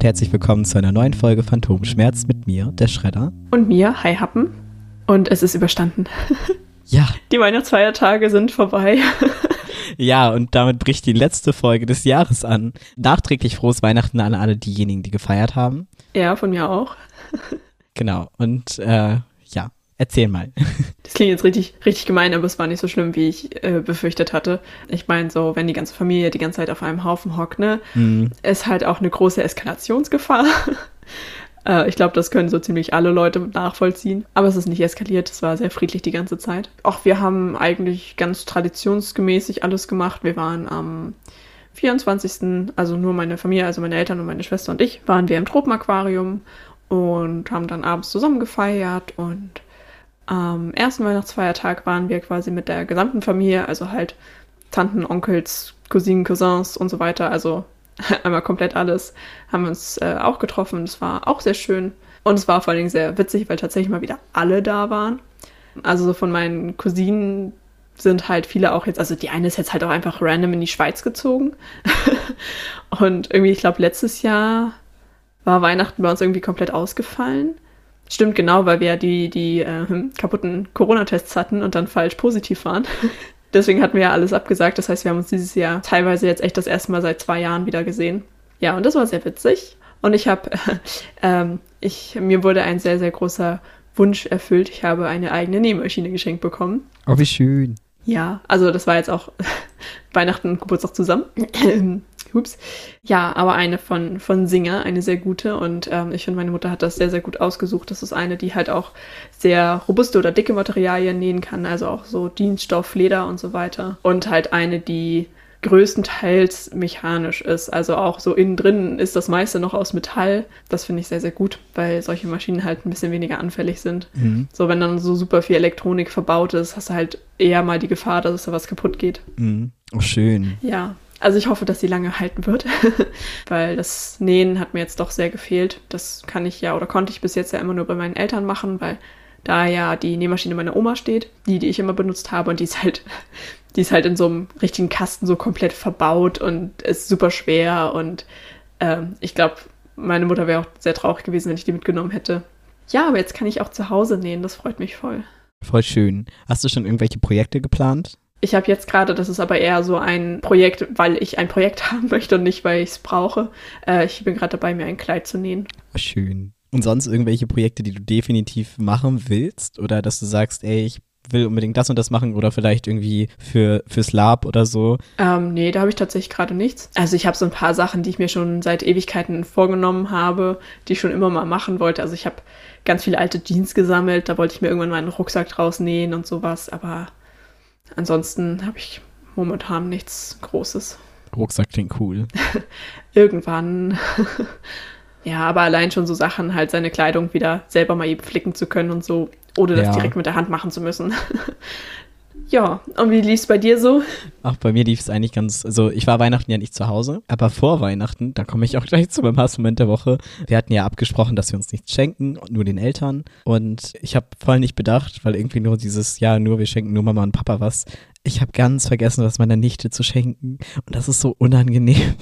Und herzlich willkommen zu einer neuen Folge Phantomschmerz mit mir, der Schredder. Und mir, Hi Happen. Und es ist überstanden. Ja. Die Weihnachtsfeiertage sind vorbei. Ja, und damit bricht die letzte Folge des Jahres an. Nachträglich frohes Weihnachten an alle diejenigen, die gefeiert haben. Ja, von mir auch. Genau. Und äh, erzähl mal. Das klingt jetzt richtig, richtig gemein, aber es war nicht so schlimm, wie ich äh, befürchtet hatte. Ich meine, so, wenn die ganze Familie die ganze Zeit auf einem Haufen hockt, ne, Hm, ist halt auch eine große Eskalationsgefahr. äh, ich glaube, das können so ziemlich alle Leute nachvollziehen. Aber es ist nicht eskaliert, es war sehr friedlich die ganze Zeit. Auch wir haben eigentlich ganz traditionsgemäßig alles gemacht. Wir waren am 24., also nur meine Familie, also meine Eltern und meine Schwester und ich, waren wir im Tropenaquarium und haben dann abends zusammen gefeiert und am ersten Weihnachtsfeiertag waren wir quasi mit der gesamten Familie, also halt Tanten, Onkels, Cousinen, Cousins und so weiter, also einmal komplett alles, haben wir uns äh, auch getroffen. Das war auch sehr schön. Und es war vor allen Dingen sehr witzig, weil tatsächlich mal wieder alle da waren. Also so von meinen Cousinen sind halt viele auch jetzt, also die eine ist jetzt halt auch einfach random in die Schweiz gezogen. und irgendwie, ich glaube, letztes Jahr war Weihnachten bei uns irgendwie komplett ausgefallen. Stimmt genau, weil wir ja die, die äh, kaputten Corona-Tests hatten und dann falsch positiv waren. Deswegen hatten wir ja alles abgesagt. Das heißt, wir haben uns dieses Jahr teilweise jetzt echt das erste Mal seit zwei Jahren wieder gesehen. Ja, und das war sehr witzig. Und ich habe, ähm, ich, mir wurde ein sehr, sehr großer Wunsch erfüllt. Ich habe eine eigene Nähmaschine geschenkt bekommen. Oh, wie schön. Ja, also das war jetzt auch Weihnachten und Geburtstag zusammen. Ups. Ja, aber eine von, von Singer, eine sehr gute. Und ähm, ich finde, meine Mutter hat das sehr, sehr gut ausgesucht. Das ist eine, die halt auch sehr robuste oder dicke Materialien nähen kann. Also auch so Dienststoff, Leder und so weiter. Und halt eine, die größtenteils mechanisch ist. Also auch so innen drin ist das meiste noch aus Metall. Das finde ich sehr, sehr gut, weil solche Maschinen halt ein bisschen weniger anfällig sind. Mhm. So, wenn dann so super viel Elektronik verbaut ist, hast du halt eher mal die Gefahr, dass da was kaputt geht. Mhm. Oh, schön. Ja, also ich hoffe, dass sie lange halten wird, weil das Nähen hat mir jetzt doch sehr gefehlt. Das kann ich ja oder konnte ich bis jetzt ja immer nur bei meinen Eltern machen, weil da ja die Nähmaschine meiner Oma steht, die, die ich immer benutzt habe und die ist halt, die ist halt in so einem richtigen Kasten so komplett verbaut und ist super schwer und ähm, ich glaube, meine Mutter wäre auch sehr traurig gewesen, wenn ich die mitgenommen hätte. Ja, aber jetzt kann ich auch zu Hause nähen, das freut mich voll. Voll schön. Hast du schon irgendwelche Projekte geplant? Ich habe jetzt gerade, das ist aber eher so ein Projekt, weil ich ein Projekt haben möchte und nicht, weil ich es brauche. Äh, ich bin gerade dabei, mir ein Kleid zu nähen. Schön. Und sonst irgendwelche Projekte, die du definitiv machen willst? Oder dass du sagst, ey, ich will unbedingt das und das machen oder vielleicht irgendwie für fürs Lab oder so. Ähm, nee, da habe ich tatsächlich gerade nichts. Also ich habe so ein paar Sachen, die ich mir schon seit Ewigkeiten vorgenommen habe, die ich schon immer mal machen wollte. Also ich habe ganz viele alte Jeans gesammelt, da wollte ich mir irgendwann meinen Rucksack draus nähen und sowas, aber ansonsten habe ich momentan nichts Großes. Rucksack klingt cool. Irgendwann. ja, aber allein schon so Sachen, halt seine Kleidung wieder selber mal eben flicken zu können und so, ohne das Ja. direkt mit der Hand machen zu müssen. ja, und wie lief's bei dir so? Ach, bei mir lief es eigentlich ganz, also ich war Weihnachten ja nicht zu Hause, aber vor Weihnachten, da komme ich auch gleich zu meinem Hassmoment der Woche. Wir hatten ja abgesprochen, dass wir uns nichts schenken, nur den Eltern. Und ich habe voll nicht bedacht, weil irgendwie nur dieses, ja, nur wir schenken nur Mama und Papa was. Ich habe ganz vergessen, was meiner Nichte zu schenken. Und das ist so unangenehm.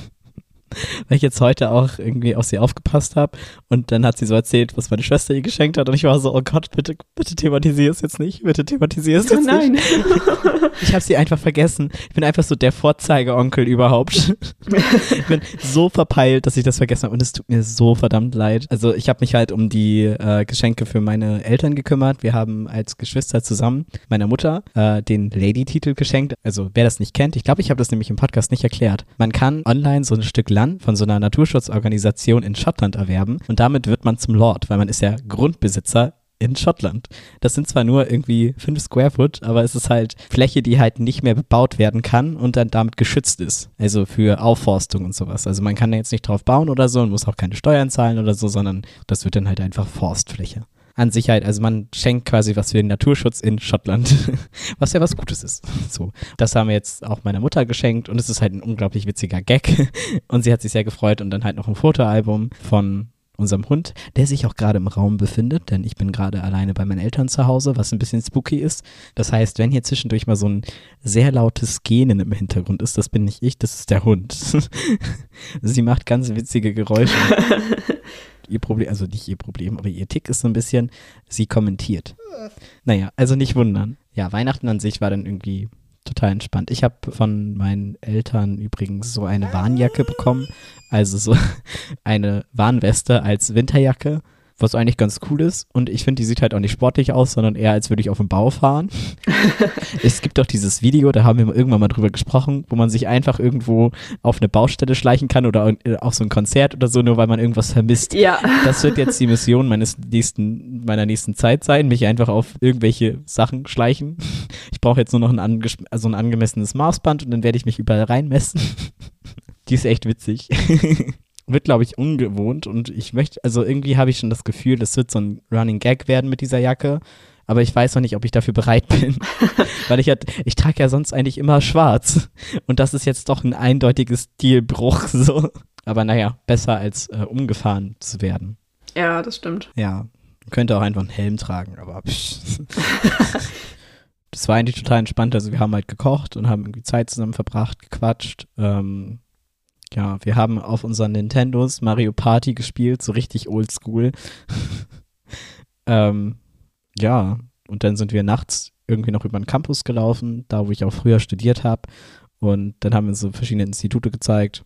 Weil ich jetzt heute auch irgendwie auf sie aufgepasst habe und dann hat sie so erzählt, was meine Schwester ihr geschenkt hat und ich war so, oh Gott, bitte, bitte thematisier es jetzt nicht, bitte thematisier es Oh jetzt nicht. nein. Ich habe sie einfach vergessen. Ich bin einfach so der Vorzeigeonkel überhaupt. ich bin so verpeilt, dass ich das vergessen habe und es tut mir so verdammt leid. Also ich habe mich halt um die äh, Geschenke für meine Eltern gekümmert. Wir haben als Geschwister zusammen meiner Mutter äh, den Lady-Titel geschenkt. Also wer das nicht kennt, ich glaube, ich habe das nämlich im Podcast nicht erklärt. Man kann online so ein Stück Land von so einer Naturschutzorganisation in Schottland erwerben und damit wird man zum Lord, weil man ist ja Grundbesitzer in Schottland. Das sind zwar nur irgendwie fünf Square Foot, aber es ist halt Fläche, die halt nicht mehr bebaut werden kann und dann damit geschützt ist. Also für Aufforstung und sowas. Also man kann da jetzt nicht drauf bauen oder so und muss auch keine Steuern zahlen oder so, sondern das wird dann halt einfach Forstfläche. An Sicherheit, also man schenkt quasi was für den Naturschutz in Schottland, was ja was Gutes ist. So, das haben wir jetzt auch meiner Mutter geschenkt und es ist halt ein unglaublich witziger Gag und sie hat sich sehr gefreut und dann halt noch ein Fotoalbum von unserem Hund, der sich auch gerade im Raum befindet, denn ich bin gerade alleine bei meinen Eltern zu Hause, was ein bisschen spooky ist. Das heißt, wenn hier zwischendurch mal so ein sehr lautes Gähnen im Hintergrund ist, das bin nicht ich, das ist der Hund. Sie macht ganz witzige Geräusche. Ihr Problem, also nicht ihr Problem, aber ihr Tick ist so ein bisschen, sie kommentiert. Naja, also nicht wundern. Ja, Weihnachten an sich war dann irgendwie total entspannt. Ich habe von meinen Eltern übrigens so eine Warnjacke bekommen, also so eine Warnweste als Winterjacke was eigentlich ganz cool ist. Und ich finde, die sieht halt auch nicht sportlich aus, sondern eher, als würde ich auf dem Bau fahren. es gibt doch dieses Video, da haben wir irgendwann mal drüber gesprochen, wo man sich einfach irgendwo auf eine Baustelle schleichen kann oder auf so ein Konzert oder so, nur weil man irgendwas vermisst. Ja. Das wird jetzt die Mission meines nächsten, meiner nächsten Zeit sein, mich einfach auf irgendwelche Sachen schleichen. Ich brauche jetzt nur noch ein, ange also ein angemessenes Maßband und dann werde ich mich überall reinmessen. Die ist echt witzig wird, glaube ich, ungewohnt und ich möchte, also irgendwie habe ich schon das Gefühl, das wird so ein Running Gag werden mit dieser Jacke. Aber ich weiß noch nicht, ob ich dafür bereit bin. Weil ich halt, ich trage ja sonst eigentlich immer schwarz. Und das ist jetzt doch ein eindeutiges Stilbruch, so. Aber naja, besser als äh, umgefahren zu werden. Ja, das stimmt. Ja. Man könnte auch einfach einen Helm tragen, aber das war eigentlich total entspannt. Also wir haben halt gekocht und haben irgendwie Zeit zusammen verbracht, gequatscht. Ähm, ja, wir haben auf unseren Nintendos Mario Party gespielt, so richtig oldschool. ähm, ja, und dann sind wir nachts irgendwie noch über den Campus gelaufen, da wo ich auch früher studiert habe. Und dann haben wir so verschiedene Institute gezeigt.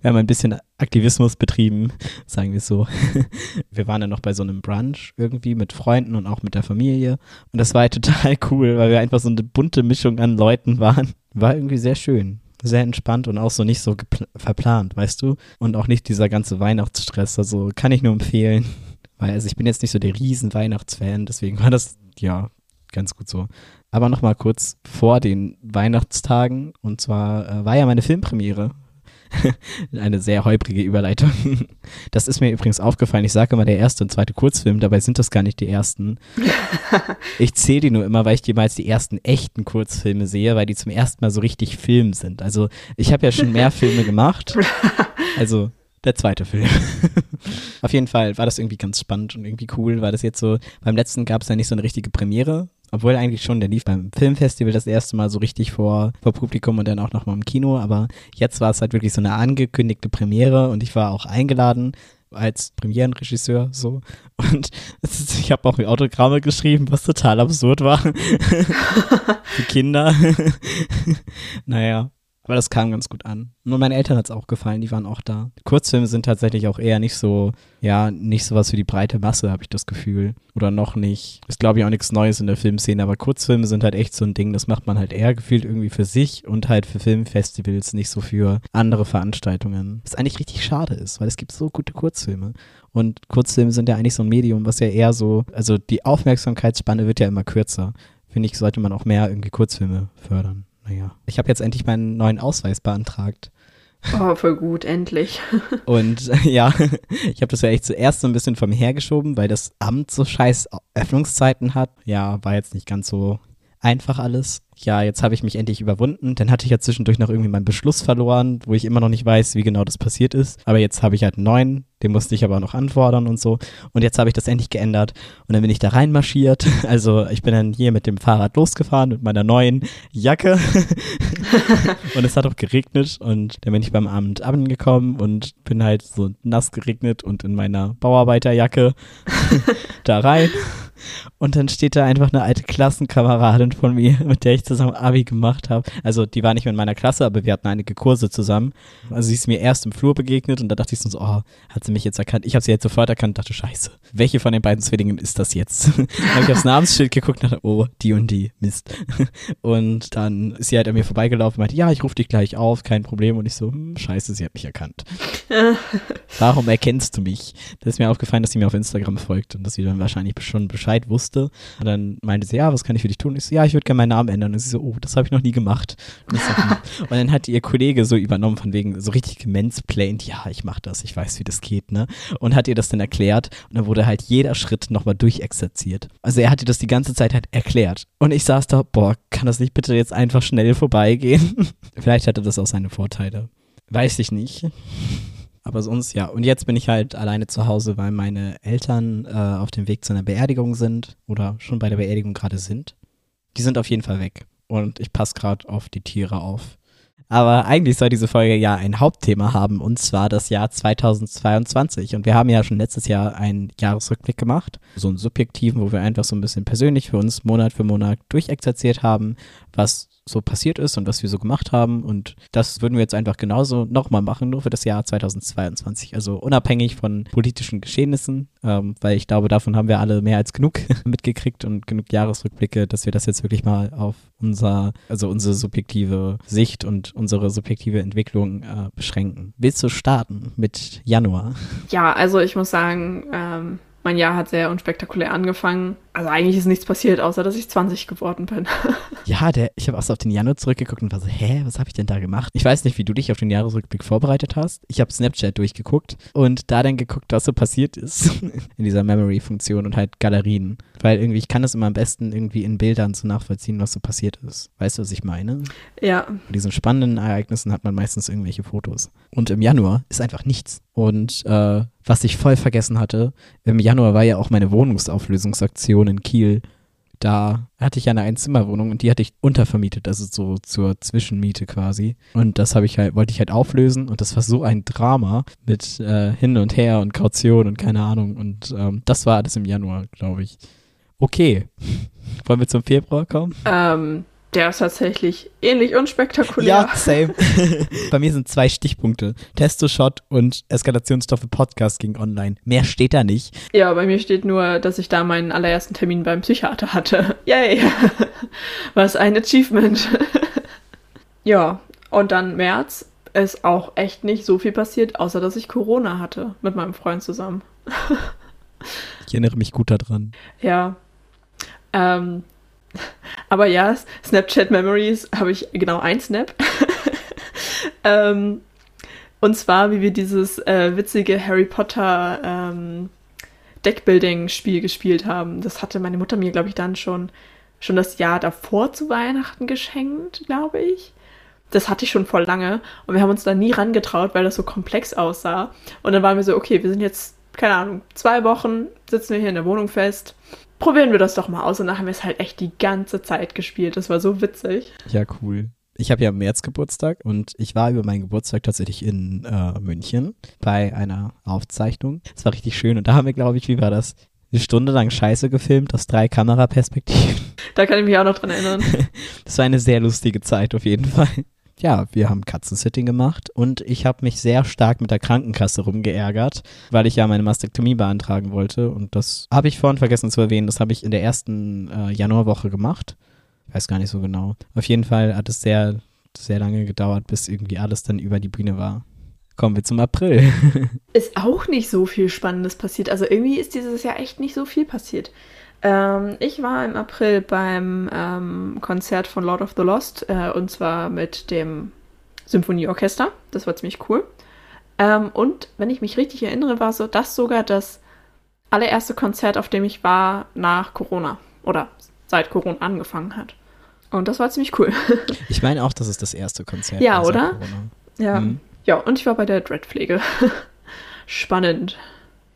Wir haben ein bisschen Aktivismus betrieben, sagen wir so. Wir waren dann noch bei so einem Brunch irgendwie mit Freunden und auch mit der Familie. Und das war halt total cool, weil wir einfach so eine bunte Mischung an Leuten waren. War irgendwie sehr schön sehr entspannt und auch so nicht so verplant, weißt du? Und auch nicht dieser ganze Weihnachtsstress. Also kann ich nur empfehlen. Weil also ich bin jetzt nicht so der riesen Weihnachtsfan, deswegen war das ja ganz gut so. Aber nochmal kurz vor den Weihnachtstagen. Und zwar äh, war ja meine Filmpremiere Eine sehr holprige Überleitung. Das ist mir übrigens aufgefallen. Ich sage immer der erste und zweite Kurzfilm, dabei sind das gar nicht die ersten. Ich zähle die nur immer, weil ich jemals die ersten echten Kurzfilme sehe, weil die zum ersten Mal so richtig Film sind. Also ich habe ja schon mehr Filme gemacht. Also der zweite Film. Auf jeden Fall war das irgendwie ganz spannend und irgendwie cool, weil das jetzt so, beim letzten gab es ja nicht so eine richtige Premiere, obwohl eigentlich schon, der lief beim Filmfestival das erste Mal so richtig vor, vor Publikum und dann auch nochmal im Kino, aber jetzt war es halt wirklich so eine angekündigte Premiere und ich war auch eingeladen als Premierenregisseur so. Und ich habe auch Autogramme geschrieben, was total absurd war. Für Kinder. naja, aber das kam ganz gut an. Nur meinen Eltern hat es auch gefallen, die waren auch da. Kurzfilme sind tatsächlich auch eher nicht so, ja, nicht sowas für die breite Masse, habe ich das Gefühl. Oder noch nicht. Ist, glaube ich, auch nichts Neues in der Filmszene, aber Kurzfilme sind halt echt so ein Ding, das macht man halt eher gefühlt irgendwie für sich und halt für Filmfestivals, nicht so für andere Veranstaltungen. Was eigentlich richtig schade ist, weil es gibt so gute Kurzfilme. Und Kurzfilme sind ja eigentlich so ein Medium, was ja eher so, also die Aufmerksamkeitsspanne wird ja immer kürzer. Finde ich, sollte man auch mehr irgendwie Kurzfilme fördern naja, ich habe jetzt endlich meinen neuen Ausweis beantragt. Oh, voll gut, endlich. Und ja, ich habe das ja echt zuerst so ein bisschen vom hergeschoben, weil das Amt so scheiß Öffnungszeiten hat. Ja, war jetzt nicht ganz so einfach alles. Ja, jetzt habe ich mich endlich überwunden. Dann hatte ich ja zwischendurch noch irgendwie meinen Beschluss verloren, wo ich immer noch nicht weiß, wie genau das passiert ist. Aber jetzt habe ich halt einen neuen, den musste ich aber noch anfordern und so. Und jetzt habe ich das endlich geändert. Und dann bin ich da reinmarschiert. Also ich bin dann hier mit dem Fahrrad losgefahren mit meiner neuen Jacke. und es hat auch geregnet. Und dann bin ich beim Amt angekommen und bin halt so nass geregnet und in meiner Bauarbeiterjacke da rein. Und dann steht da einfach eine alte Klassenkameradin von mir, mit der ich zusammen Abi gemacht habe. Also die war nicht mehr in meiner Klasse, aber wir hatten einige Kurse zusammen. Also sie ist mir erst im Flur begegnet und da dachte ich so, oh, hat sie mich jetzt erkannt? Ich habe sie jetzt sofort erkannt und dachte, scheiße, welche von den beiden Zwillingen ist das jetzt? dann habe ich aufs Namensschild geguckt und dachte, oh, die und die, Mist. und dann ist sie halt an mir vorbeigelaufen und meinte, ja, ich rufe dich gleich auf, kein Problem. Und ich so, hm, scheiße, sie hat mich erkannt. Warum erkennst du mich? Das ist mir aufgefallen, dass sie mir auf Instagram folgt und dass sie dann wahrscheinlich schon Bescheid wusste. Und dann meinte sie, ja, was kann ich für dich tun? Ich so, ja, ich würde gerne meinen Namen ändern. Und sie so, oh, das habe ich noch nie gemacht. Und, so, hm. und, dann hat ihr Kollege so übernommen, von wegen so richtig gemansplained, ja, ich mache das, ich weiß, wie das geht, ne? Und hat ihr das dann erklärt. Und dann wurde halt jeder Schritt nochmal durchexerziert. Also er hat ihr das die ganze Zeit halt erklärt. Und ich saß da, boah, kann das nicht bitte jetzt einfach schnell vorbeigehen? Vielleicht hatte das auch seine Vorteile. Weiß ich nicht. Aber sonst ja. Und jetzt bin ich halt alleine zu Hause, weil meine Eltern äh, auf dem Weg zu einer Beerdigung sind oder schon bei der Beerdigung gerade sind. Die sind auf jeden Fall weg. Und ich passe gerade auf die Tiere auf. Aber eigentlich soll diese Folge ja ein Hauptthema haben, und zwar das Jahr 2022. Und wir haben ja schon letztes Jahr einen Jahresrückblick gemacht, so einen subjektiven, wo wir einfach so ein bisschen persönlich für uns Monat für Monat durchexerziert haben, was so passiert ist und was wir so gemacht haben. Und das würden wir jetzt einfach genauso nochmal machen, nur für das Jahr 2022. Also unabhängig von politischen Geschehnissen, ähm, weil ich glaube, davon haben wir alle mehr als genug mitgekriegt und genug Jahresrückblicke, dass wir das jetzt wirklich mal auf unser, also unsere subjektive Sicht und unsere subjektive Entwicklung äh, beschränken. Willst du starten mit Januar? Ja, also ich muss sagen, ähm, mein Jahr hat sehr unspektakulär angefangen. Also eigentlich ist nichts passiert, außer dass ich 20 geworden bin. ja, der, ich habe auch so auf den Januar zurückgeguckt und war so, hä, was habe ich denn da gemacht? Ich weiß nicht, wie du dich auf den Jahresrückblick vorbereitet hast. Ich habe Snapchat durchgeguckt und da dann geguckt, was so passiert ist in dieser Memory-Funktion und halt Galerien. Weil irgendwie, ich kann das immer am besten irgendwie in Bildern so nachvollziehen, was so passiert ist. Weißt du, was ich meine? Ja. Bei diesen spannenden Ereignissen hat man meistens irgendwelche Fotos. Und im Januar ist einfach nichts. Und äh, was ich voll vergessen hatte, im Januar war ja auch meine Wohnungsauflösungsaktion in Kiel. Da hatte ich ja eine Einzimmerwohnung und die hatte ich untervermietet, also so zur Zwischenmiete quasi. Und das habe ich halt, wollte ich halt auflösen und das war so ein Drama mit äh, hin und her und Kaution und keine Ahnung. Und ähm, das war alles im Januar, glaube ich. Okay. Wollen wir zum Februar kommen? Ähm, der ist tatsächlich ähnlich unspektakulär. Ja, same. Bei mir sind zwei Stichpunkte. Testo-Shot und Eskalationsstoffe Podcast ging online. Mehr steht da nicht. Ja, bei mir steht nur, dass ich da meinen allerersten Termin beim Psychiater hatte. Yay! Was ein Achievement. ja, und dann März ist auch echt nicht so viel passiert, außer dass ich Corona hatte mit meinem Freund zusammen. ich erinnere mich gut daran. Ja. Ähm, aber ja, Snapchat Memories habe ich genau ein Snap. ähm, und zwar, wie wir dieses äh, witzige Harry Potter ähm, Deckbuilding-Spiel gespielt haben. Das hatte meine Mutter mir, glaube ich, dann schon, schon das Jahr davor zu Weihnachten geschenkt, glaube ich. Das hatte ich schon voll lange und wir haben uns da nie rangetraut, weil das so komplex aussah. Und dann waren wir so, okay, wir sind jetzt, keine Ahnung, zwei Wochen, sitzen wir hier in der Wohnung fest probieren wir das doch mal aus. Und dann haben wir es halt echt die ganze Zeit gespielt. Das war so witzig. Ja, cool. Ich habe ja im März Geburtstag und ich war über meinen Geburtstag tatsächlich in äh, München bei einer Aufzeichnung. Es war richtig schön und da haben wir, glaube ich, wie war das? Eine Stunde lang Scheiße gefilmt aus drei Kameraperspektiven. Da kann ich mich auch noch dran erinnern. das war eine sehr lustige Zeit auf jeden Fall ja, wir haben Katzensitting gemacht und ich habe mich sehr stark mit der Krankenkasse rumgeärgert, weil ich ja meine Mastektomie beantragen wollte und das habe ich vorhin vergessen zu erwähnen, das habe ich in der ersten äh, Januarwoche gemacht. Ich weiß gar nicht so genau. Auf jeden Fall hat es sehr, sehr lange gedauert, bis irgendwie alles dann über die Bühne war. Kommen wir zum April. ist auch nicht so viel Spannendes passiert. Also irgendwie ist dieses Jahr echt nicht so viel passiert. Ähm, ich war im April beim ähm, Konzert von Lord of the Lost äh, und zwar mit dem Symphonieorchester. Das war ziemlich cool. Ähm, und wenn ich mich richtig erinnere, war so das sogar das allererste Konzert, auf dem ich war nach Corona oder seit Corona angefangen hat. Und das war ziemlich cool. ich meine auch, das ist das erste Konzert. Ja, oder? Ja. Mhm. Ja, und ich war bei der Dreadpflege. Spannend.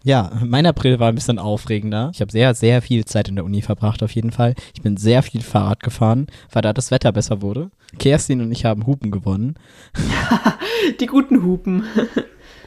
Ja, mein April war ein bisschen aufregender. Ich habe sehr, sehr viel Zeit in der Uni verbracht, auf jeden Fall. Ich bin sehr viel Fahrrad gefahren, weil da das Wetter besser wurde. Kerstin und ich haben Hupen gewonnen. Die guten Hupen.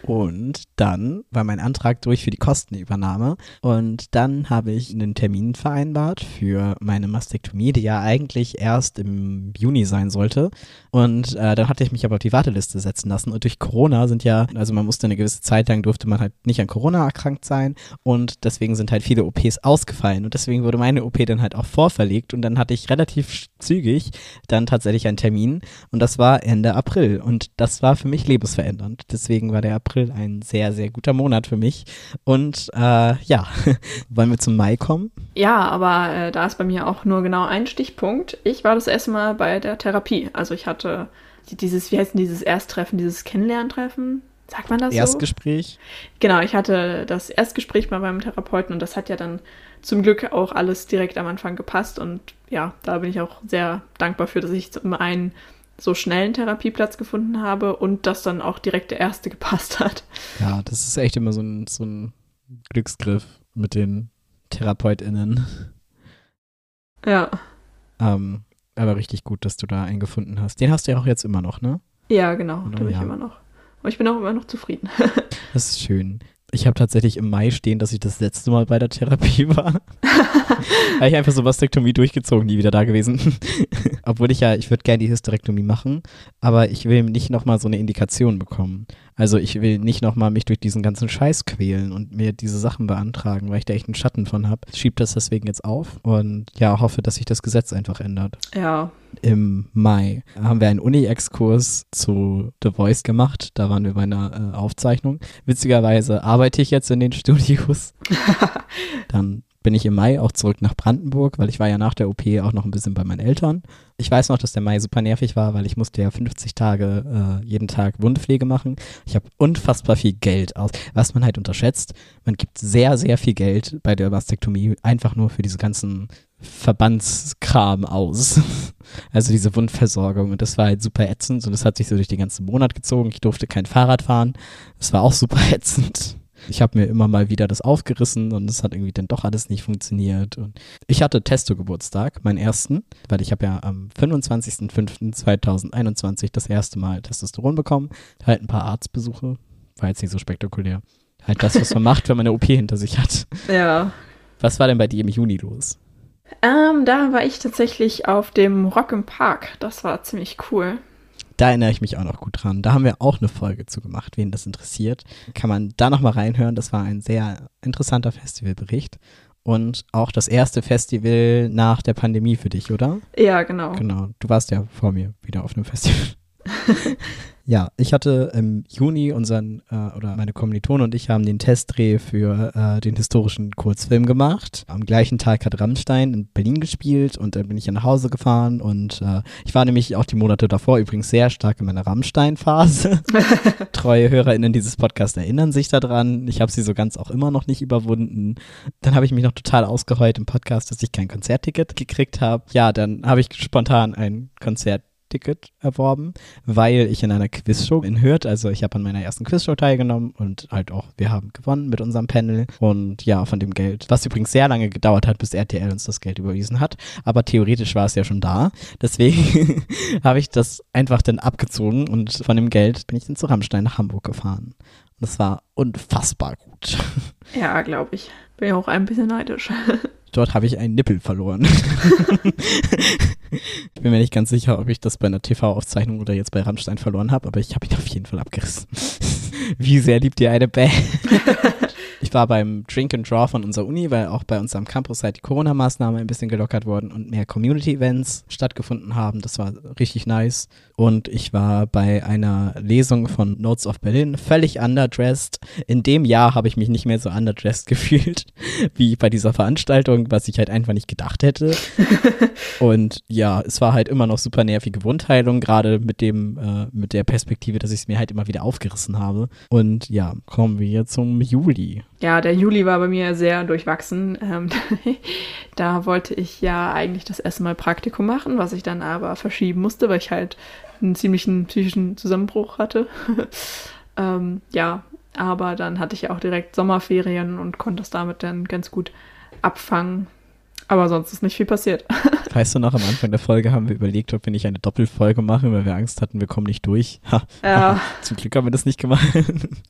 Und dann war mein Antrag durch für die Kostenübernahme. Und dann habe ich einen Termin vereinbart für meine Mastektomie, die ja eigentlich erst im Juni sein sollte. Und äh, dann hatte ich mich aber auf die Warteliste setzen lassen. Und durch Corona sind ja, also man musste eine gewisse Zeit lang, durfte man halt nicht an Corona erkrankt sein. Und deswegen sind halt viele OPs ausgefallen. Und deswegen wurde meine OP dann halt auch vorverlegt. Und dann hatte ich relativ zügig dann tatsächlich einen Termin. Und das war Ende April. Und das war für mich lebensverändernd. Deswegen war der April April ein sehr, sehr guter Monat für mich. Und äh, ja, wollen wir zum Mai kommen? Ja, aber äh, da ist bei mir auch nur genau ein Stichpunkt. Ich war das erste Mal bei der Therapie. Also ich hatte dieses, wie heißt denn dieses Ersttreffen, dieses Kennenlerntreffen? Sagt man das Erstgespräch? So? Genau, ich hatte das Erstgespräch mal beim Therapeuten und das hat ja dann zum Glück auch alles direkt am Anfang gepasst und ja, da bin ich auch sehr dankbar für, dass ich zum einen so schnell einen Therapieplatz gefunden habe und dass dann auch direkt der erste gepasst hat. Ja, das ist echt immer so ein, so ein Glücksgriff mit den TherapeutInnen. Ja. Ähm, aber richtig gut, dass du da einen gefunden hast. Den hast du ja auch jetzt immer noch, ne? Ja, genau, Oder den habe ich ja. immer noch. Aber ich bin auch immer noch zufrieden. Das ist schön. Ich habe tatsächlich im Mai stehen, dass ich das letzte Mal bei der Therapie war. habe ich einfach so Vastektomie durchgezogen, nie wieder da gewesen. Obwohl ich ja, ich würde gerne die Hysterektomie machen, aber ich will nicht nochmal so eine Indikation bekommen. Also ich will nicht nochmal mich durch diesen ganzen Scheiß quälen und mir diese Sachen beantragen, weil ich da echt einen Schatten von habe. Schieb das deswegen jetzt auf und ja, hoffe, dass sich das Gesetz einfach ändert. ja. Im Mai haben wir einen Uni-Exkurs zu The Voice gemacht. Da waren wir bei einer äh, Aufzeichnung. Witzigerweise arbeite ich jetzt in den Studios. Dann bin ich im Mai auch zurück nach Brandenburg, weil ich war ja nach der OP auch noch ein bisschen bei meinen Eltern. Ich weiß noch, dass der Mai super nervig war, weil ich musste ja 50 Tage äh, jeden Tag Wundpflege machen. Ich habe unfassbar viel Geld aus, was man halt unterschätzt. Man gibt sehr, sehr viel Geld bei der Mastektomie einfach nur für diese ganzen Verbandskram aus. Also diese Wundversorgung. Und das war halt super ätzend und das hat sich so durch den ganzen Monat gezogen. Ich durfte kein Fahrrad fahren. Das war auch super ätzend. Ich habe mir immer mal wieder das aufgerissen und es hat irgendwie dann doch alles nicht funktioniert. Und ich hatte Testo-Geburtstag, meinen ersten, weil ich habe ja am 25.05.2021 das erste Mal Testosteron bekommen. Halt ein paar Arztbesuche. War jetzt nicht so spektakulär. Halt das, was man macht, wenn man eine OP hinter sich hat. Ja. Was war denn bei dir im Juni los? Ähm, da war ich tatsächlich auf dem Rock im Park. Das war ziemlich cool. Da erinnere ich mich auch noch gut dran. Da haben wir auch eine Folge zu gemacht. Wen das interessiert, kann man da nochmal reinhören. Das war ein sehr interessanter Festivalbericht. Und auch das erste Festival nach der Pandemie für dich, oder? Ja, genau. Genau. Du warst ja vor mir wieder auf einem Festival. Ja, ich hatte im Juni unseren, äh, oder meine Kommilitonen und ich haben den Testdreh für äh, den historischen Kurzfilm gemacht. Am gleichen Tag hat Rammstein in Berlin gespielt und dann bin ich nach Hause gefahren und äh, ich war nämlich auch die Monate davor übrigens sehr stark in meiner Rammstein-Phase. Treue HörerInnen dieses Podcasts erinnern sich daran. Ich habe sie so ganz auch immer noch nicht überwunden. Dann habe ich mich noch total ausgeheult im Podcast, dass ich kein Konzertticket gekriegt habe. Ja, dann habe ich spontan ein Konzert Ticket erworben, weil ich in einer Quizshow in Hürth, also ich habe an meiner ersten Quizshow teilgenommen und halt auch, wir haben gewonnen mit unserem Panel und ja, von dem Geld, was übrigens sehr lange gedauert hat, bis RTL uns das Geld überwiesen hat, aber theoretisch war es ja schon da, deswegen habe ich das einfach dann abgezogen und von dem Geld bin ich dann zu Rammstein nach Hamburg gefahren. Und das war unfassbar gut. Ja, glaube ich. Bin ja auch ein bisschen neidisch. Dort habe ich einen Nippel verloren. ich bin mir nicht ganz sicher, ob ich das bei einer TV-Aufzeichnung oder jetzt bei Rammstein verloren habe, aber ich habe ihn auf jeden Fall abgerissen. Wie sehr liebt ihr eine Band? Ich war beim Drink and Draw von unserer Uni, weil auch bei uns am Campus seit die Corona-Maßnahmen ein bisschen gelockert wurden und mehr Community-Events stattgefunden haben. Das war richtig nice. Und ich war bei einer Lesung von Notes of Berlin, völlig underdressed. In dem Jahr habe ich mich nicht mehr so underdressed gefühlt, wie bei dieser Veranstaltung, was ich halt einfach nicht gedacht hätte. Und ja, es war halt immer noch super nervige Wundheilung, gerade mit dem, äh, mit der Perspektive, dass ich es mir halt immer wieder aufgerissen habe. Und ja, kommen wir zum Juli. Ja, der Juli war bei mir sehr durchwachsen. Ähm, da wollte ich ja eigentlich das erste Mal Praktikum machen, was ich dann aber verschieben musste, weil ich halt einen ziemlichen psychischen Zusammenbruch hatte. ähm, ja, aber dann hatte ich ja auch direkt Sommerferien und konnte es damit dann ganz gut abfangen. Aber sonst ist nicht viel passiert. Weißt du noch, am Anfang der Folge haben wir überlegt, ob wir nicht eine Doppelfolge machen, weil wir Angst hatten, wir kommen nicht durch. Ha, Ja. Zum Glück haben wir das nicht gemacht.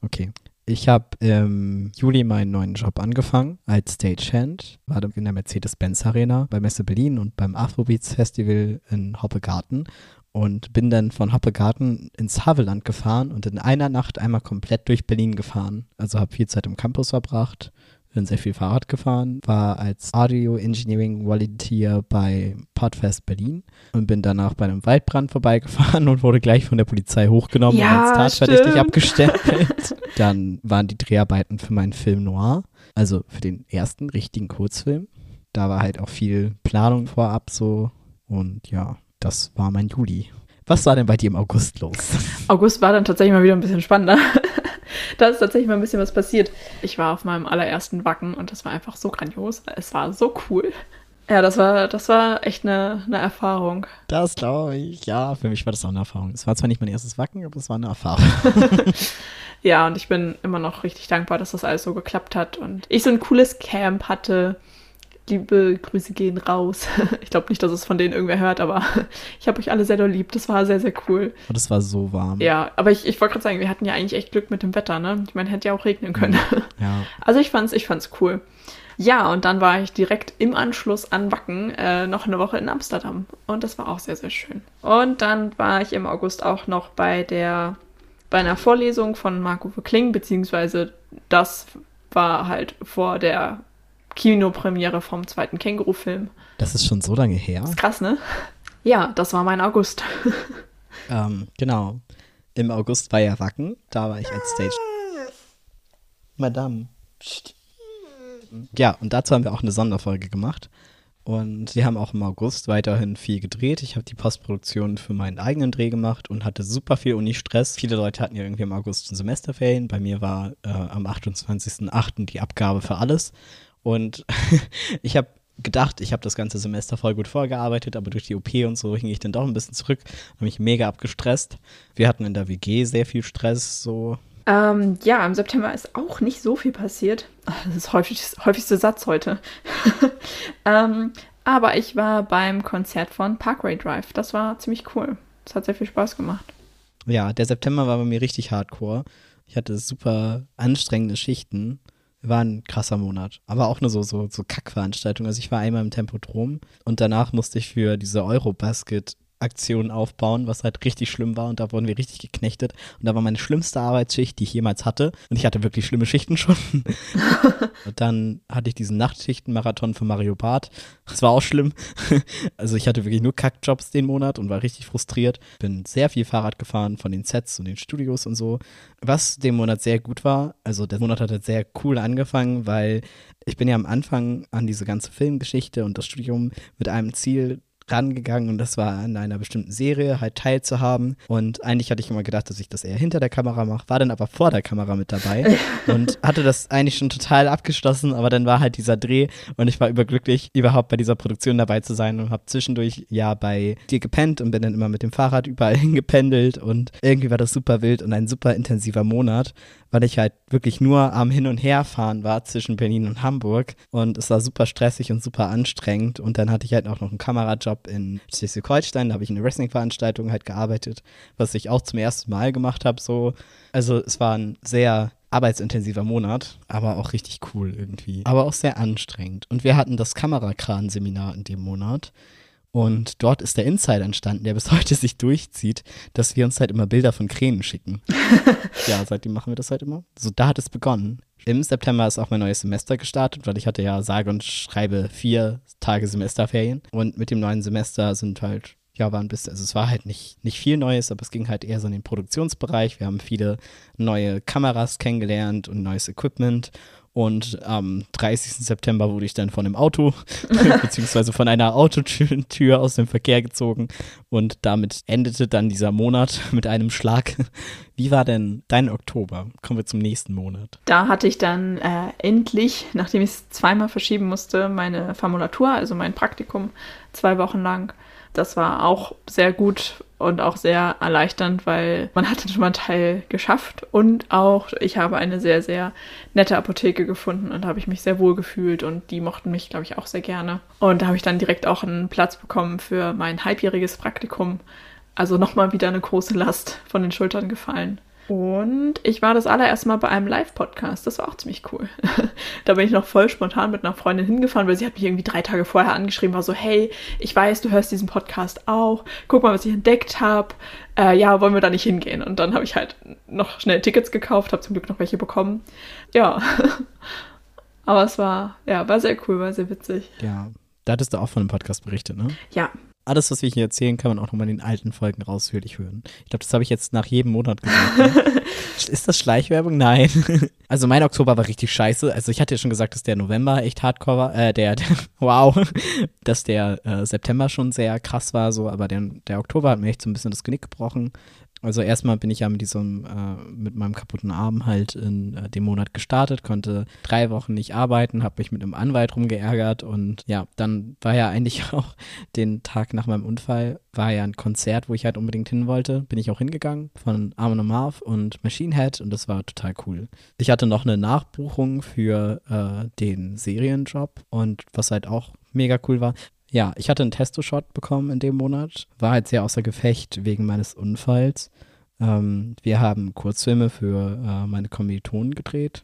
okay. Ich habe im Juli meinen neuen Job angefangen als Stagehand. War in der Mercedes-Benz Arena bei Messe Berlin und beim Afrobeats Festival in Hoppegarten und bin dann von Hoppegarten ins Havelland gefahren und in einer Nacht einmal komplett durch Berlin gefahren. Also habe viel Zeit im Campus verbracht, bin sehr viel Fahrrad gefahren, war als Audio Engineering Volunteer bei Podfest Berlin und bin danach bei einem Waldbrand vorbeigefahren und wurde gleich von der Polizei hochgenommen Ja, und als tatverdächtig abgestempelt. Dann waren die Dreharbeiten für meinen Film Noir, also für den ersten richtigen Kurzfilm. Da war halt auch viel Planung vorab so und ja, das war mein Juli. Was war denn bei dir im August los? August war dann tatsächlich mal wieder ein bisschen spannender. Da ist tatsächlich mal ein bisschen was passiert. Ich war auf meinem allerersten Wacken und das war einfach so grandios. Es war so cool. Ja, das war, das war echt eine, eine Erfahrung. Das glaube ich. Ja, für mich war das auch eine Erfahrung. Es war zwar nicht mein erstes Wacken, aber es war eine Erfahrung. ja, und ich bin immer noch richtig dankbar, dass das alles so geklappt hat und ich so ein cooles Camp hatte. Liebe Grüße gehen raus. Ich glaube nicht, dass es von denen irgendwer hört, aber ich habe euch alle sehr doll lieb. Das war sehr, sehr cool. Und es war so warm. Ja, aber ich, ich wollte gerade sagen, wir hatten ja eigentlich echt Glück mit dem Wetter, ne? Ich meine, hätte ja auch regnen können. Ja. Also ich fand's, ich fand's cool. Ja, und dann war ich direkt im Anschluss an Wacken äh, noch eine Woche in Amsterdam. Und das war auch sehr, sehr schön. Und dann war ich im August auch noch bei der bei einer Vorlesung von Marco Kling, beziehungsweise das war halt vor der Kinopremiere vom zweiten Känguru-Film. Das ist schon so lange her. Das ist krass, ne? Ja, das war mein August. ähm, genau. Im August war ja Wacken. Da war ich als Stage. Madame. Psst. Ja, und dazu haben wir auch eine Sonderfolge gemacht. Und wir haben auch im August weiterhin viel gedreht. Ich habe die Postproduktion für meinen eigenen Dreh gemacht und hatte super viel Uni-Stress. Viele Leute hatten ja irgendwie im August ein Semesterferien. Bei mir war äh, am 28.08. die Abgabe für alles. Und ich habe gedacht, ich habe das ganze Semester voll gut vorgearbeitet, aber durch die OP und so hing ich dann doch ein bisschen zurück, habe mich mega abgestresst. Wir hatten in der WG sehr viel Stress, so ähm, ja, im September ist auch nicht so viel passiert. Das ist häufig, häufigste Satz heute. ähm, aber ich war beim Konzert von Parkway Drive. Das war ziemlich cool. Das hat sehr viel Spaß gemacht. Ja, der September war bei mir richtig hardcore. Ich hatte super anstrengende Schichten. War ein krasser Monat. Aber auch nur so, so, so Kackveranstaltungen. Also ich war einmal im Tempodrom und danach musste ich für diese Eurobasket Aktionen aufbauen, was halt richtig schlimm war und da wurden wir richtig geknechtet und da war meine schlimmste Arbeitsschicht, die ich jemals hatte und ich hatte wirklich schlimme Schichten schon. und dann hatte ich diesen Nachtschichtenmarathon für Mario Barth. Das war auch schlimm. also ich hatte wirklich nur Kackjobs den Monat und war richtig frustriert. Bin sehr viel Fahrrad gefahren von den Sets und den Studios und so. Was den Monat sehr gut war, also der Monat hat halt sehr cool angefangen, weil ich bin ja am Anfang an diese ganze Filmgeschichte und das Studium mit einem Ziel rangegangen und das war an einer bestimmten Serie halt teilzuhaben. Und eigentlich hatte ich immer gedacht, dass ich das eher hinter der Kamera mache, war dann aber vor der Kamera mit dabei und hatte das eigentlich schon total abgeschlossen, aber dann war halt dieser Dreh und ich war überglücklich, überhaupt bei dieser Produktion dabei zu sein und habe zwischendurch ja bei dir gepennt und bin dann immer mit dem Fahrrad überall hingependelt und irgendwie war das super wild und ein super intensiver Monat, weil ich halt wirklich nur am Hin- und Herfahren war zwischen Berlin und Hamburg und es war super stressig und super anstrengend und dann hatte ich halt auch noch einen Kamerajob in Schleswig-Holstein, da habe ich in einer Wrestling-Veranstaltung halt gearbeitet, was ich auch zum ersten Mal gemacht habe so. Also es war ein sehr arbeitsintensiver Monat, aber auch richtig cool irgendwie. Aber auch sehr anstrengend. Und wir hatten das Kamerakran-Seminar in dem Monat. Und dort ist der Insider entstanden, der bis heute sich durchzieht, dass wir uns halt immer Bilder von Kränen schicken. ja, seitdem machen wir das halt immer. So, da hat es begonnen. Im September ist auch mein neues Semester gestartet, weil ich hatte ja sage und schreibe vier Tage Semesterferien. Und mit dem neuen Semester sind halt, ja, war ein bisschen, also es war halt nicht, nicht viel Neues, aber es ging halt eher so in den Produktionsbereich. Wir haben viele neue Kameras kennengelernt und neues Equipment. Und am 30. September wurde ich dann von einem Auto, beziehungsweise von einer Autotür aus dem Verkehr gezogen. Und damit endete dann dieser Monat mit einem Schlag. Wie war denn dein Oktober? Kommen wir zum nächsten Monat. Da hatte ich dann äh, endlich, nachdem ich es zweimal verschieben musste, meine Formulatur, also mein Praktikum, zwei Wochen lang. Das war auch sehr gut und auch sehr erleichternd, weil man hatte schon mal einen Teil geschafft und auch ich habe eine sehr, sehr nette Apotheke gefunden und habe ich mich sehr wohl gefühlt und die mochten mich, glaube ich, auch sehr gerne. Und da habe ich dann direkt auch einen Platz bekommen für mein halbjähriges Praktikum. Also nochmal wieder eine große Last von den Schultern gefallen. Und ich war das allererste Mal bei einem Live-Podcast. Das war auch ziemlich cool. da bin ich noch voll spontan mit einer Freundin hingefahren, weil sie hat mich irgendwie drei Tage vorher angeschrieben, war so, hey, ich weiß, du hörst diesen Podcast auch. Guck mal, was ich entdeckt habe. Äh, ja, wollen wir da nicht hingehen? Und dann habe ich halt noch schnell Tickets gekauft, habe zum Glück noch welche bekommen. Ja. Aber es war, ja, war sehr cool, war sehr witzig. Ja. Da hattest du auch von einem Podcast berichtet, ne? Ja, alles, was wir hier erzählen, kann man auch nochmal in den alten Folgen rausführlich hören. Ich glaube, das habe ich jetzt nach jedem Monat gesagt. Ne? Ist das Schleichwerbung? Nein. also mein Oktober war richtig scheiße. Also ich hatte ja schon gesagt, dass der November echt hardcore war. Äh, der, der wow, dass der äh, September schon sehr krass war, so, aber der, der Oktober hat mir echt so ein bisschen das Genick gebrochen. Also erstmal bin ich ja mit diesem, äh, mit meinem kaputten Arm halt in äh, dem Monat gestartet, konnte drei Wochen nicht arbeiten, habe mich mit einem Anwalt rumgeärgert und ja, dann war ja eigentlich auch den Tag nach meinem Unfall, war ja ein Konzert, wo ich halt unbedingt hin wollte. Bin ich auch hingegangen von Armin Marv und Machine Head und das war total cool. Ich hatte noch eine Nachbuchung für äh, den Serienjob und was halt auch mega cool war, ja, ich hatte einen Testo-Shot bekommen in dem Monat. War halt sehr außer Gefecht wegen meines Unfalls. Ähm, wir haben Kurzfilme für äh, meine Kommilitonen gedreht.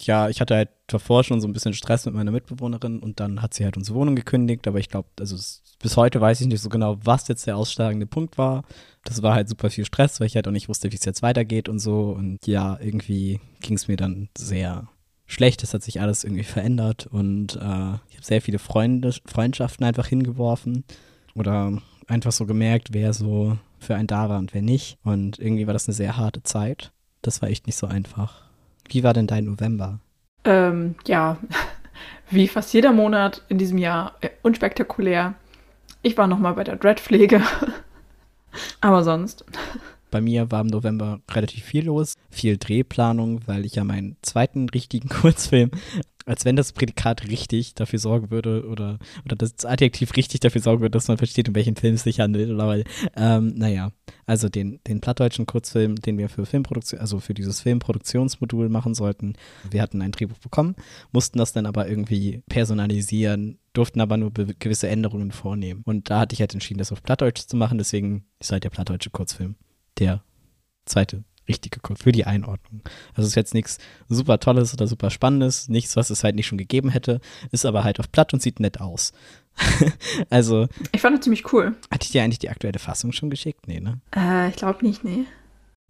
Ja, ich hatte halt davor schon so ein bisschen Stress mit meiner Mitbewohnerin und dann hat sie halt unsere Wohnung gekündigt, aber ich glaube, also bis heute weiß ich nicht so genau, was jetzt der ausschlagende Punkt war. Das war halt super viel Stress, weil ich halt auch nicht wusste, wie es jetzt weitergeht und so. Und ja, irgendwie ging es mir dann sehr schlecht. Es hat sich alles irgendwie verändert und äh, ich habe sehr viele Freunde, Freundschaften einfach hingeworfen oder einfach so gemerkt, wer so für einen da war und wer nicht. Und irgendwie war das eine sehr harte Zeit. Das war echt nicht so einfach. Wie war denn dein November? Ähm, ja, wie fast jeder Monat in diesem Jahr äh, unspektakulär. Ich war nochmal bei der Dreadpflege. Aber sonst. Bei mir war im November relativ viel los, viel Drehplanung, weil ich ja meinen zweiten richtigen Kurzfilm, als wenn das Prädikat richtig dafür sorgen würde oder, oder das Adjektiv richtig dafür sorgen würde, dass man versteht, um welchen Film es sich handelt. Oder weil, ähm, naja, also den, den plattdeutschen Kurzfilm, den wir für Filmproduktion, also für dieses Filmproduktionsmodul machen sollten. Wir hatten ein Drehbuch bekommen, mussten das dann aber irgendwie personalisieren, durften aber nur gewisse Änderungen vornehmen. Und da hatte ich halt entschieden, das auf Plattdeutsch zu machen, deswegen ist halt der plattdeutsche Kurzfilm der zweite richtige Code für die Einordnung. Also es ist jetzt nichts super Tolles oder super Spannendes, nichts, was es halt nicht schon gegeben hätte, ist aber halt auf Platt und sieht nett aus. also. Ich fand es ziemlich cool. Hatte ich dir eigentlich die aktuelle Fassung schon geschickt? Nee, ne? Äh, ich glaube nicht, nee.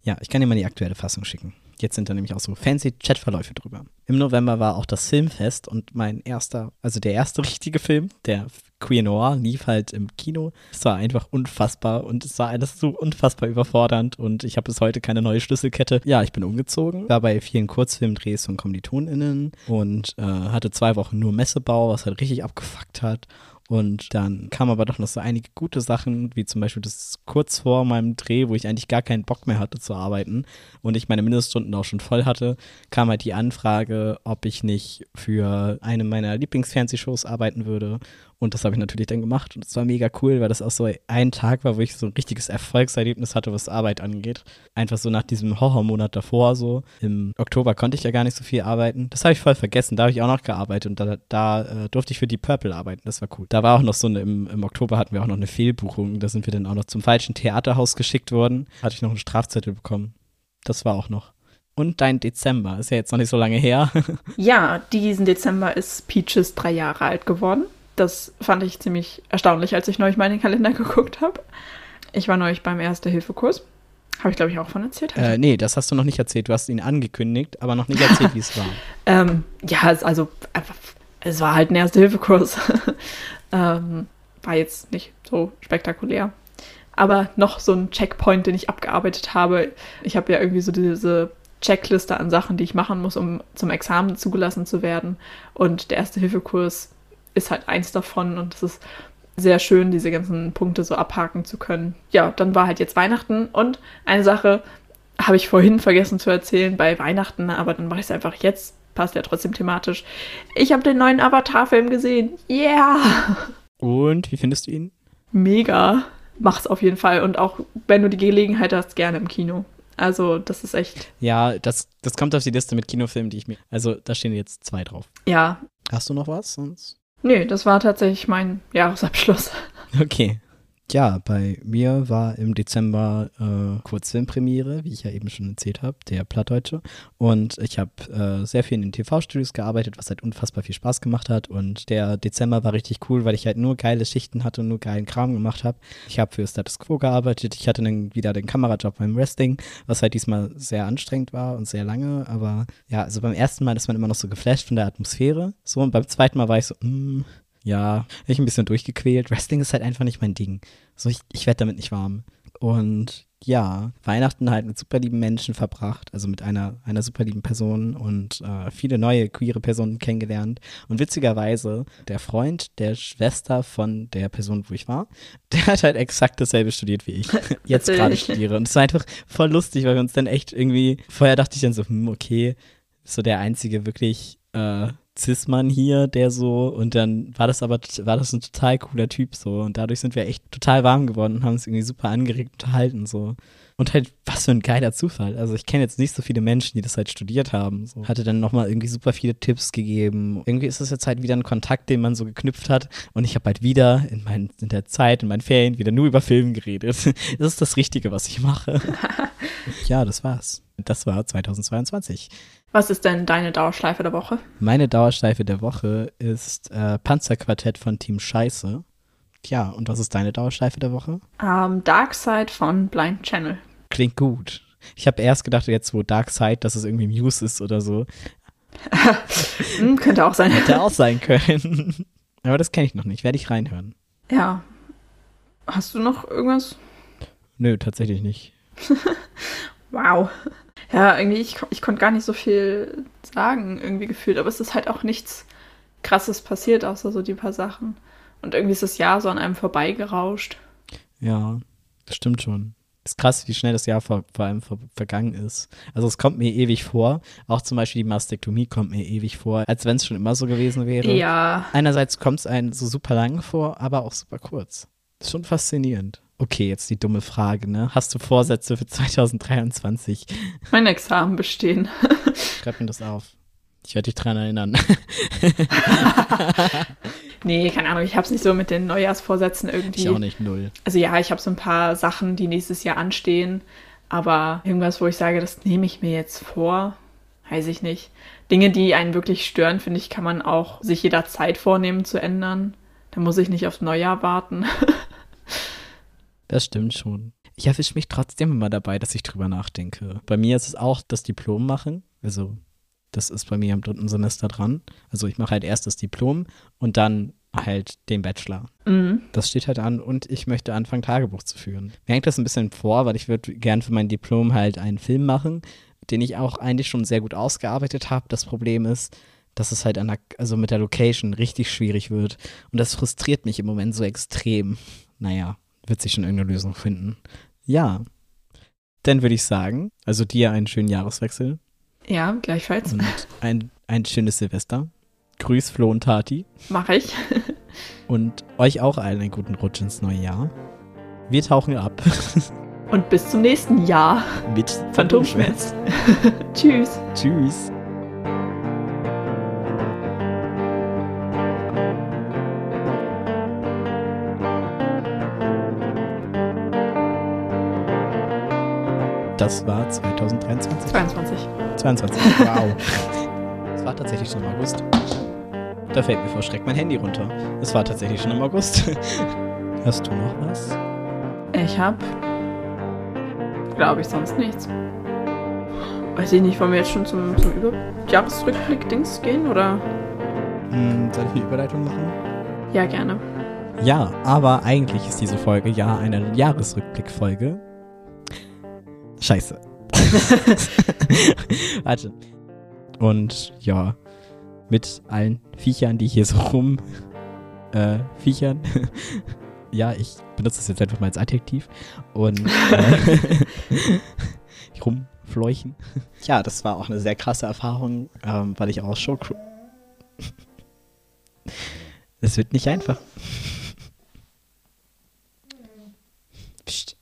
Ja, ich kann dir mal die aktuelle Fassung schicken. Jetzt sind da nämlich auch so fancy Chatverläufe drüber. Im November war auch das Filmfest und mein erster, also der erste richtige Film, der Queer Noir, lief halt im Kino. Es war einfach unfassbar und es war alles so unfassbar überfordernd und ich habe bis heute keine neue Schlüsselkette. Ja, ich bin umgezogen, war bei vielen Kurzfilmdrehs von KommilitonInnen und äh, hatte zwei Wochen nur Messebau, was halt richtig abgefuckt hat. Und dann kamen aber doch noch so einige gute Sachen, wie zum Beispiel das kurz vor meinem Dreh, wo ich eigentlich gar keinen Bock mehr hatte zu arbeiten und ich meine Mindeststunden auch schon voll hatte, kam halt die Anfrage, ob ich nicht für eine meiner Lieblingsfernsehshows arbeiten würde. Und das habe ich natürlich dann gemacht. Und es war mega cool, weil das auch so ein Tag war, wo ich so ein richtiges Erfolgserlebnis hatte, was Arbeit angeht. Einfach so nach diesem Horrormonat davor so. Im Oktober konnte ich ja gar nicht so viel arbeiten. Das habe ich voll vergessen. Da habe ich auch noch gearbeitet und da, da äh, durfte ich für die Purple arbeiten. Das war cool. Da war auch noch so eine, im, im Oktober hatten wir auch noch eine Fehlbuchung. Da sind wir dann auch noch zum falschen Theaterhaus geschickt worden. Hatte ich noch einen Strafzettel bekommen. Das war auch noch. Und dein Dezember ist ja jetzt noch nicht so lange her. ja, diesen Dezember ist Peaches drei Jahre alt geworden. Das fand ich ziemlich erstaunlich, als ich neulich mal in den Kalender geguckt habe. Ich war neulich beim Erste-Hilfe-Kurs. Habe ich, glaube ich, auch von erzählt? Äh, nee, das hast du noch nicht erzählt. Du hast ihn angekündigt, aber noch nicht erzählt, wie es war. ähm, ja, also es war halt ein Erste-Hilfe-Kurs. ähm, war jetzt nicht so spektakulär. Aber noch so ein Checkpoint, den ich abgearbeitet habe. Ich habe ja irgendwie so diese Checkliste an Sachen, die ich machen muss, um zum Examen zugelassen zu werden. Und der Erste-Hilfe-Kurs ist halt eins davon und es ist sehr schön, diese ganzen Punkte so abhaken zu können. Ja, dann war halt jetzt Weihnachten und eine Sache habe ich vorhin vergessen zu erzählen bei Weihnachten, aber dann mache ich es einfach jetzt. Passt ja trotzdem thematisch. Ich habe den neuen Avatar-Film gesehen. Yeah! Und wie findest du ihn? Mega. Mach's auf jeden Fall. Und auch wenn du die Gelegenheit hast, gerne im Kino. Also, das ist echt. Ja, das, das kommt auf die Liste mit Kinofilmen, die ich mir. Also, da stehen jetzt zwei drauf. Ja. Hast du noch was sonst? Nee, das war tatsächlich mein Jahresabschluss. Okay. Ja, bei mir war im Dezember äh, Kurzfilmpremiere, wie ich ja eben schon erzählt habe, der Plattdeutsche. Und ich habe äh, sehr viel in den TV-Studios gearbeitet, was halt unfassbar viel Spaß gemacht hat. Und der Dezember war richtig cool, weil ich halt nur geile Schichten hatte und nur geilen Kram gemacht habe. Ich habe für Status Quo gearbeitet. Ich hatte dann wieder den Kamerajob beim Wrestling, was halt diesmal sehr anstrengend war und sehr lange. Aber ja, also beim ersten Mal ist man immer noch so geflasht von der Atmosphäre. So, und beim zweiten Mal war ich so, mh, mm, ja, ich ein bisschen durchgequält. Wrestling ist halt einfach nicht mein Ding. So, ich, ich werde damit nicht warm. Und ja, Weihnachten halt mit super lieben Menschen verbracht, also mit einer, einer super lieben Person und äh, viele neue queere Personen kennengelernt. Und witzigerweise, der Freund der Schwester von der Person, wo ich war, der hat halt exakt dasselbe studiert wie ich. Jetzt gerade studiere. Und es war einfach voll lustig, weil wir uns dann echt irgendwie, vorher dachte ich dann so, hm, okay, so der einzige wirklich äh, Cis-Mann hier, der so, und dann war das aber, war das ein total cooler Typ so. Und dadurch sind wir echt total warm geworden und haben uns irgendwie super angeregt unterhalten so. Und halt, was für ein geiler Zufall. Also ich kenne jetzt nicht so viele Menschen, die das halt studiert haben. So. Hatte dann nochmal irgendwie super viele Tipps gegeben. Irgendwie ist das jetzt halt wieder ein Kontakt, den man so geknüpft hat. Und ich habe halt wieder in, mein, in der Zeit, in meinen Ferien, wieder nur über Film geredet. Das ist das Richtige, was ich mache. ja, das war's. Das war 2022. Was ist denn deine Dauerschleife der Woche? Meine Dauerschleife der Woche ist äh, Panzerquartett von Team Scheiße. Tja, und was ist deine Dauerschleife der Woche? Um, ähm, Dark Side von Blind Channel. Klingt gut. Ich habe erst gedacht, jetzt wo Dark Side, dass es irgendwie Muse ist oder so. hm, könnte auch sein. Hätte auch sein können. Aber das kenne ich noch nicht. Werde ich reinhören. Ja. Hast du noch irgendwas? Nö, tatsächlich nicht. wow. Ja, irgendwie, ich, ich konnte gar nicht so viel sagen, irgendwie gefühlt, aber es ist halt auch nichts Krasses passiert, außer so die paar Sachen. Und irgendwie ist das Jahr so an einem vorbeigerauscht. Ja, das stimmt schon. Ist krass, wie schnell das Jahr vor, vor allem ver vergangen ist. Also es kommt mir ewig vor. Auch zum Beispiel die Mastektomie kommt mir ewig vor, als wenn es schon immer so gewesen wäre. Ja. Einerseits kommt es einem so super lang vor, aber auch super kurz. Ist schon faszinierend. Okay, jetzt die dumme Frage, ne? Hast du Vorsätze für 2023? Mein Examen bestehen. Schreib mir das auf. Ich werde dich dran erinnern. nee, keine Ahnung, ich habe es nicht so mit den Neujahrsvorsätzen irgendwie. Ich auch nicht, null. Also ja, ich habe so ein paar Sachen, die nächstes Jahr anstehen, aber irgendwas, wo ich sage, das nehme ich mir jetzt vor, weiß ich nicht. Dinge, die einen wirklich stören, finde ich, kann man auch sich jederzeit vornehmen zu ändern. Da muss ich nicht aufs Neujahr warten. Das stimmt schon. Ich erwische mich trotzdem immer dabei, dass ich drüber nachdenke. Bei mir ist es auch das Diplom machen. Also, das ist bei mir im dritten Semester dran. Also, ich mache halt erst das Diplom und dann halt den Bachelor. Mhm. Das steht halt an und ich möchte anfangen, Tagebuch zu führen. Mir hängt das ein bisschen vor, weil ich würde gern für mein Diplom halt einen Film machen, den ich auch eigentlich schon sehr gut ausgearbeitet habe. Das Problem ist, dass es halt an der, also mit der Location richtig schwierig wird. Und das frustriert mich im Moment so extrem. Naja, wird sich schon irgendeine Lösung finden. Ja. Dann würde ich sagen, also dir einen schönen Jahreswechsel. Ja, gleichfalls. Und ein, ein schönes Silvester. Grüß Flo und Tati. Mach ich. und euch auch allen einen guten Rutsch ins neue Jahr. Wir tauchen ab. Und bis zum nächsten Jahr. Mit Phantomschmerz. Tschüss. Tschüss. Das war 2023. 22. 22, wow. Es war tatsächlich schon im August. Da fällt mir vor Schreck mein Handy runter. Es war tatsächlich schon im August. Hast du noch was? Ich hab. Glaube ich sonst nichts. Weiß ich nicht, wollen wir jetzt schon zum, zum Über Jahresrückblick-Dings gehen oder? Hm, soll ich eine Überleitung machen? Ja, gerne. Ja, aber eigentlich ist diese Folge ja eine Jahresrückblick-Folge. Scheiße. Warte. Und ja, mit allen Viechern, die hier so rum äh, viechern. ja, ich benutze das jetzt einfach mal als Adjektiv. Und äh, rumfleuchen. Ja, das war auch eine sehr krasse Erfahrung, ähm, weil ich auch Showcrew. Es wird nicht einfach. Psst.